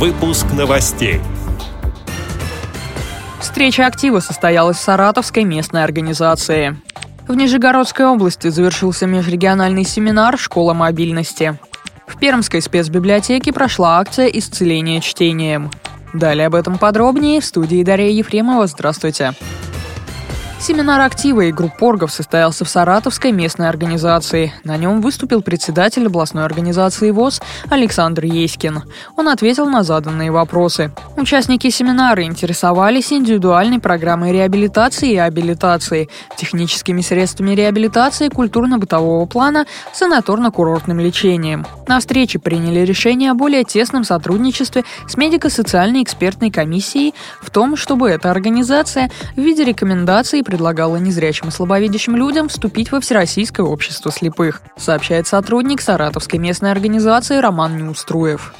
Выпуск новостей. Встреча актива состоялась в Саратовской местной организации. В Нижегородской области завершился межрегиональный семинар «Школа мобильности». В Пермской спецбиблиотеке прошла акция исцеления чтением». Далее об этом подробнее в студии Дарья Ефремова. Здравствуйте. Здравствуйте. Семинар актива и групп оргов состоялся в Саратовской местной организации. На нем выступил председатель областной организации ВОЗ Александр Еськин. Он ответил на заданные вопросы. Участники семинара интересовались индивидуальной программой реабилитации и абилитации, техническими средствами реабилитации культурно-бытового плана, санаторно-курортным лечением. На встрече приняли решение о более тесном сотрудничестве с медико-социальной экспертной комиссией в том, чтобы эта организация в виде рекомендаций предлагала незрячим и слабовидящим людям вступить во Всероссийское общество слепых, сообщает сотрудник Саратовской местной организации Роман Неуструев.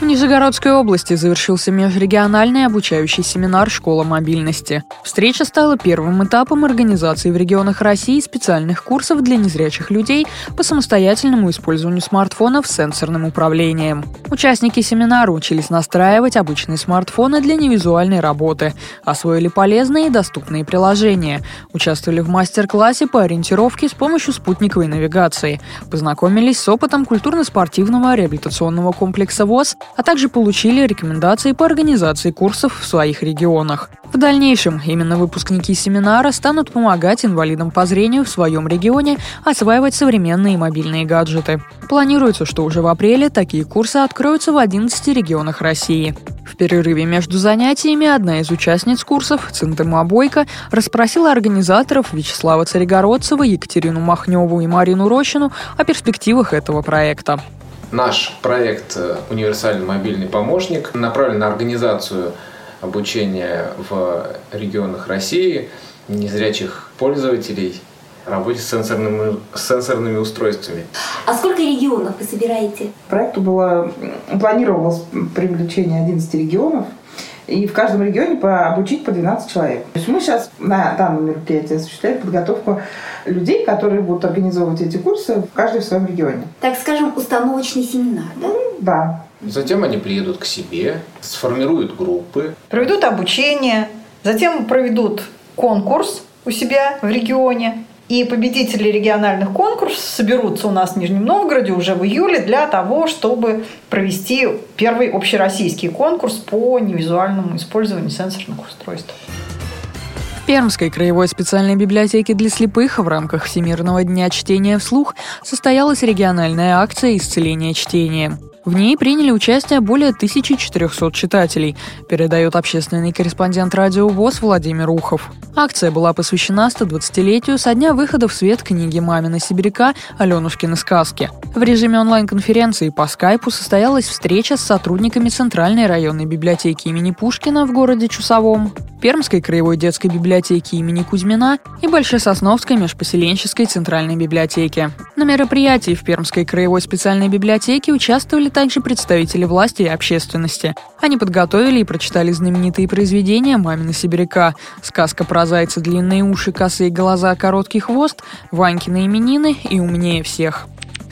В Нижегородской области завершился межрегиональный обучающий семинар «Школа мобильности». Встреча стала первым этапом организации в регионах России специальных курсов для незрячих людей по самостоятельному использованию смартфонов с сенсорным управлением. Участники семинара учились настраивать обычные смартфоны для невизуальной работы, освоили полезные и доступные приложения, участвовали в мастер-классе по ориентировке с помощью спутниковой навигации, познакомились с опытом культурно-спортивного реабилитационного комплекса ВОЗ, а также получили рекомендации по организации курсов в своих регионах. В дальнейшем именно выпускники семинара станут помогать инвалидам по зрению в своем регионе осваивать современные мобильные гаджеты. Планируется, что уже в апреле такие курсы откроются в 11 регионах России. В перерыве между занятиями одна из участниц курсов, Цинтема Бойко, расспросила организаторов Вячеслава Царегородцева, Екатерину Махневу и Марину Рощину о перспективах этого проекта. Наш проект э, «Универсальный мобильный помощник» направлен на организацию обучения в регионах России незрячих пользователей работе с сенсорными, с сенсорными устройствами. А сколько регионов вы собираете? Проекту было планировалось привлечение 11 регионов – и в каждом регионе по, обучить по 12 человек. То есть мы сейчас на данном мероприятии осуществляем подготовку людей, которые будут организовывать эти курсы в каждом в своем регионе. Так скажем, установочный семинар, да? Да. Затем они приедут к себе, сформируют группы. Проведут обучение, затем проведут конкурс у себя в регионе. И победители региональных конкурсов соберутся у нас в Нижнем Новгороде уже в июле для того, чтобы провести первый общероссийский конкурс по невизуальному использованию сенсорных устройств. В Пермской краевой специальной библиотеке для слепых в рамках Всемирного дня чтения вслух состоялась региональная акция исцеления чтения». В ней приняли участие более 1400 читателей, передает общественный корреспондент радио ВОЗ Владимир Ухов. Акция была посвящена 120-летию со дня выхода в свет книги «Мамина сибиряка» Аленушкины сказки. В режиме онлайн-конференции по скайпу состоялась встреча с сотрудниками Центральной районной библиотеки имени Пушкина в городе Чусовом, Пермской краевой детской библиотеки имени Кузьмина и Большесосновской межпоселенческой центральной библиотеки. На мероприятии в Пермской краевой специальной библиотеке участвовали также представители власти и общественности. Они подготовили и прочитали знаменитые произведения «Мамина сибиряка», «Сказка про зайца, длинные уши, косые глаза, короткий хвост», «Ванькины именины» и «Умнее всех».